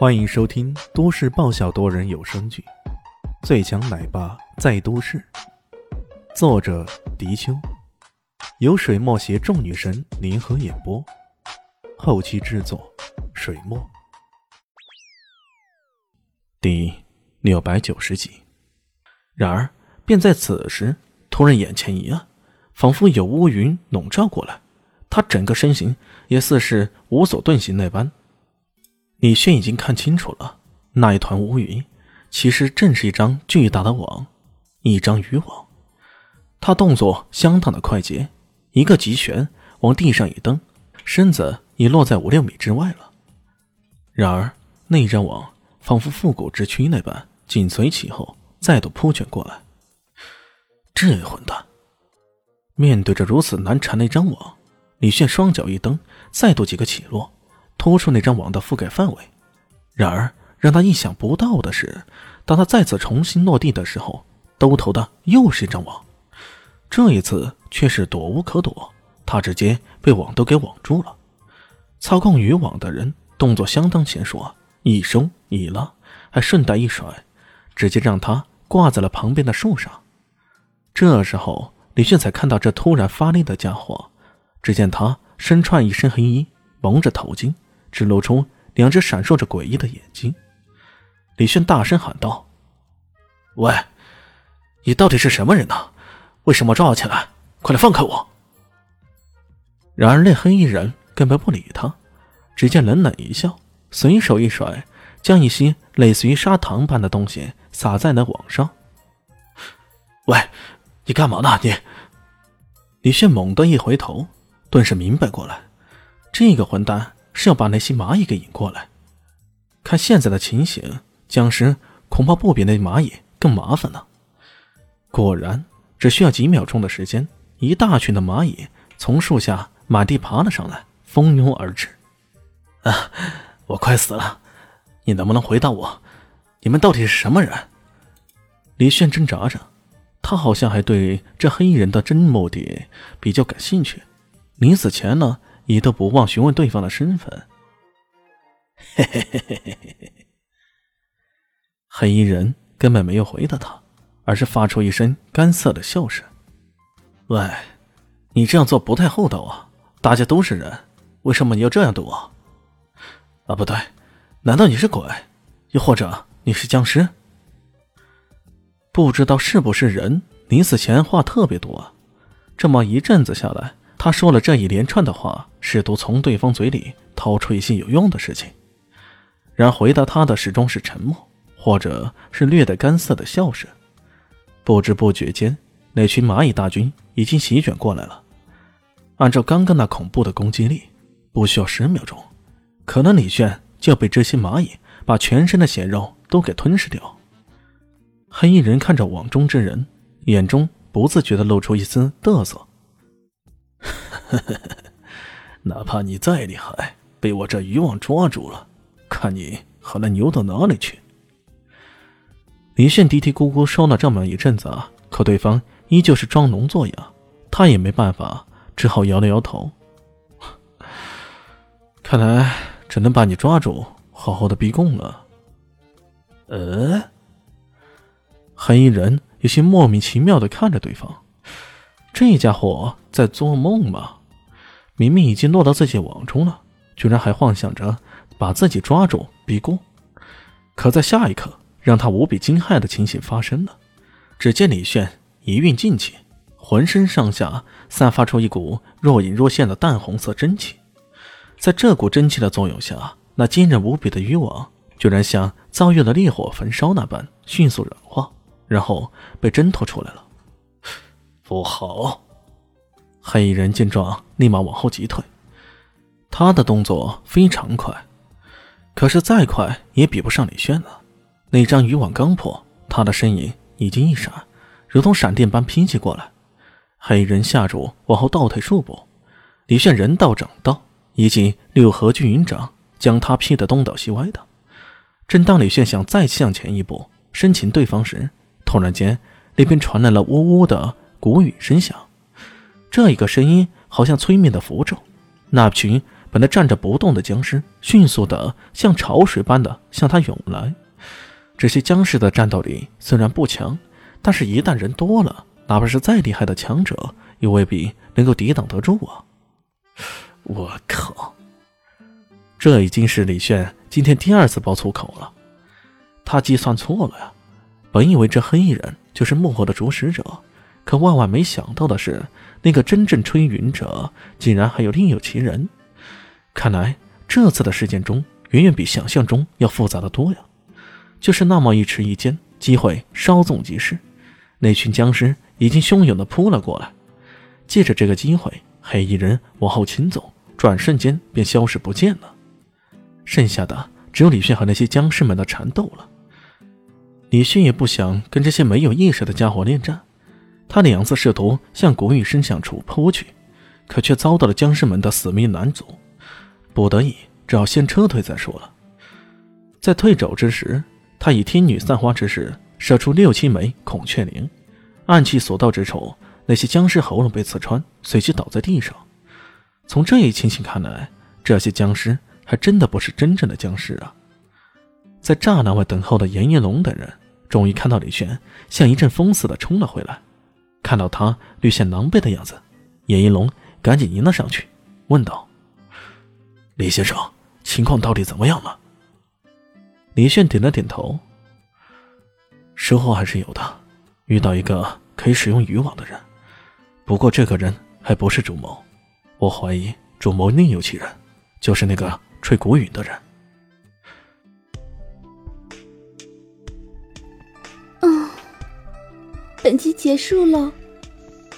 欢迎收听都市爆笑多人有声剧《最强奶爸在都市》，作者：迪秋，由水墨携众女神联合演播，后期制作：水墨。第六百九十集。然而，便在此时，突然眼前一暗，仿佛有乌云笼罩过来，他整个身形也似是无所遁形那般。李炫已经看清楚了，那一团乌云其实正是一张巨大的网，一张渔网。他动作相当的快捷，一个急旋往地上一蹬，身子已落在五六米之外了。然而那张网仿佛复古之躯那般，紧随其后，再度扑卷过来。这混蛋！面对着如此难缠的一张网，李炫双脚一蹬，再度几个起落。突出那张网的覆盖范围，然而让他意想不到的是，当他再次重新落地的时候，兜头的又是一张网，这一次却是躲无可躲，他直接被网兜给网住了。操控渔网的人动作相当娴熟，一收一拉，还顺带一甩，直接让他挂在了旁边的树上。这时候，李炫才看到这突然发力的家伙，只见他身穿一身黑衣，蒙着头巾。只露出两只闪烁着诡异的眼睛，李炫大声喊道：“喂，你到底是什么人呢？为什么抓我起来？快来放开我！”然而那黑衣人根本不理他，只见冷冷一笑，随手一甩，将一些类似于砂糖般的东西撒在了网上。“喂，你干嘛呢？你！”李炫猛地一回头，顿时明白过来，这个混蛋。是要把那些蚂蚁给引过来。看现在的情形，僵尸恐怕不比那蚂蚁更麻烦呢。果然，只需要几秒钟的时间，一大群的蚂蚁从树下满地爬了上来，蜂拥而至。啊！我快死了！你能不能回答我，你们到底是什么人？李炫挣扎着，他好像还对这黑衣人的真目的比较感兴趣。临死前呢？你都不忘询问对方的身份。黑衣人根本没有回答他，而是发出一声干涩的笑声。喂，你这样做不太厚道啊！大家都是人，为什么你要这样对我？啊，不对，难道你是鬼？又或者你是僵尸？不知道是不是人？临死前话特别多，这么一阵子下来。他说了这一连串的话，试图从对方嘴里掏出一些有用的事情，然回答他的始终是沉默，或者是略带干涩的笑声。不知不觉间，那群蚂蚁大军已经席卷过来了。按照刚刚那恐怖的攻击力，不需要十秒钟，可能李炫就要被这些蚂蚁把全身的血肉都给吞噬掉。黑衣人看着网中之人，眼中不自觉地露出一丝得瑟。呵呵呵，哪怕你再厉害，被我这渔网抓住了，看你还能牛到哪里去？李炫嘀嘀咕咕说了这么一阵子啊，可对方依旧是装聋作哑，他也没办法，只好摇了摇头。看来只能把你抓住，好好的逼供了。呃，黑衣人有些莫名其妙的看着对方，这家伙在做梦吗？明明已经落到自己网中了，居然还幻想着把自己抓住逼供。可在下一刻，让他无比惊骇的情形发生了。只见李炫一运劲气，浑身上下散发出一股若隐若现的淡红色真气。在这股真气的作用下，那坚韧无比的渔网居然像遭遇了烈火焚烧那般迅速软化，然后被挣脱出来了。不好！黑衣人见状，立马往后急退。他的动作非常快，可是再快也比不上李炫了。那张渔网刚破，他的身影已经一闪，如同闪电般劈击过来。黑衣人吓住，往后倒退数步。李炫人到掌到，以及六合聚云掌将他劈得东倒西歪的。正当李炫想再向前一步生擒对方时，突然间那边传来了呜呜的鼓雨声响。这一个声音好像催眠的符咒，那群本来站着不动的僵尸，迅速的像潮水般的向他涌来。这些僵尸的战斗力虽然不强，但是一旦人多了，哪怕是再厉害的强者，也未必能够抵挡得住啊！我靠！这已经是李炫今天第二次爆粗口了。他计算错了呀！本以为这黑衣人就是幕后的主使者，可万万没想到的是，那个真正吹云者竟然还有另有其人。看来这次的事件中，远远比想象中要复杂的多呀！就是那么一迟一间，机会稍纵即逝，那群僵尸已经汹涌的扑了过来。借着这个机会，黑衣人往后倾走，转瞬间便消失不见了。剩下的只有李迅和那些僵尸们的缠斗了。李迅也不想跟这些没有意识的家伙恋战，他两次试图向古玉身向处扑去，可却遭到了僵尸们的死命拦阻，不得已只好先撤退再说了。在退走之时，他以天女散花之势射出六七枚孔雀翎，暗器所到之处，那些僵尸喉咙被刺穿，随即倒在地上。从这一情形看来，这些僵尸还真的不是真正的僵尸啊！在栅栏外等候的严银龙等人。终于看到李轩像一阵风似的冲了回来，看到他略显狼狈的样子，严一龙赶紧迎了上去，问道：“李先生，情况到底怎么样了？”李炫点了点头：“收获还是有的，遇到一个可以使用渔网的人，不过这个人还不是主谋，我怀疑主谋另有其人，就是那个吹古语的人。”本集结束喽，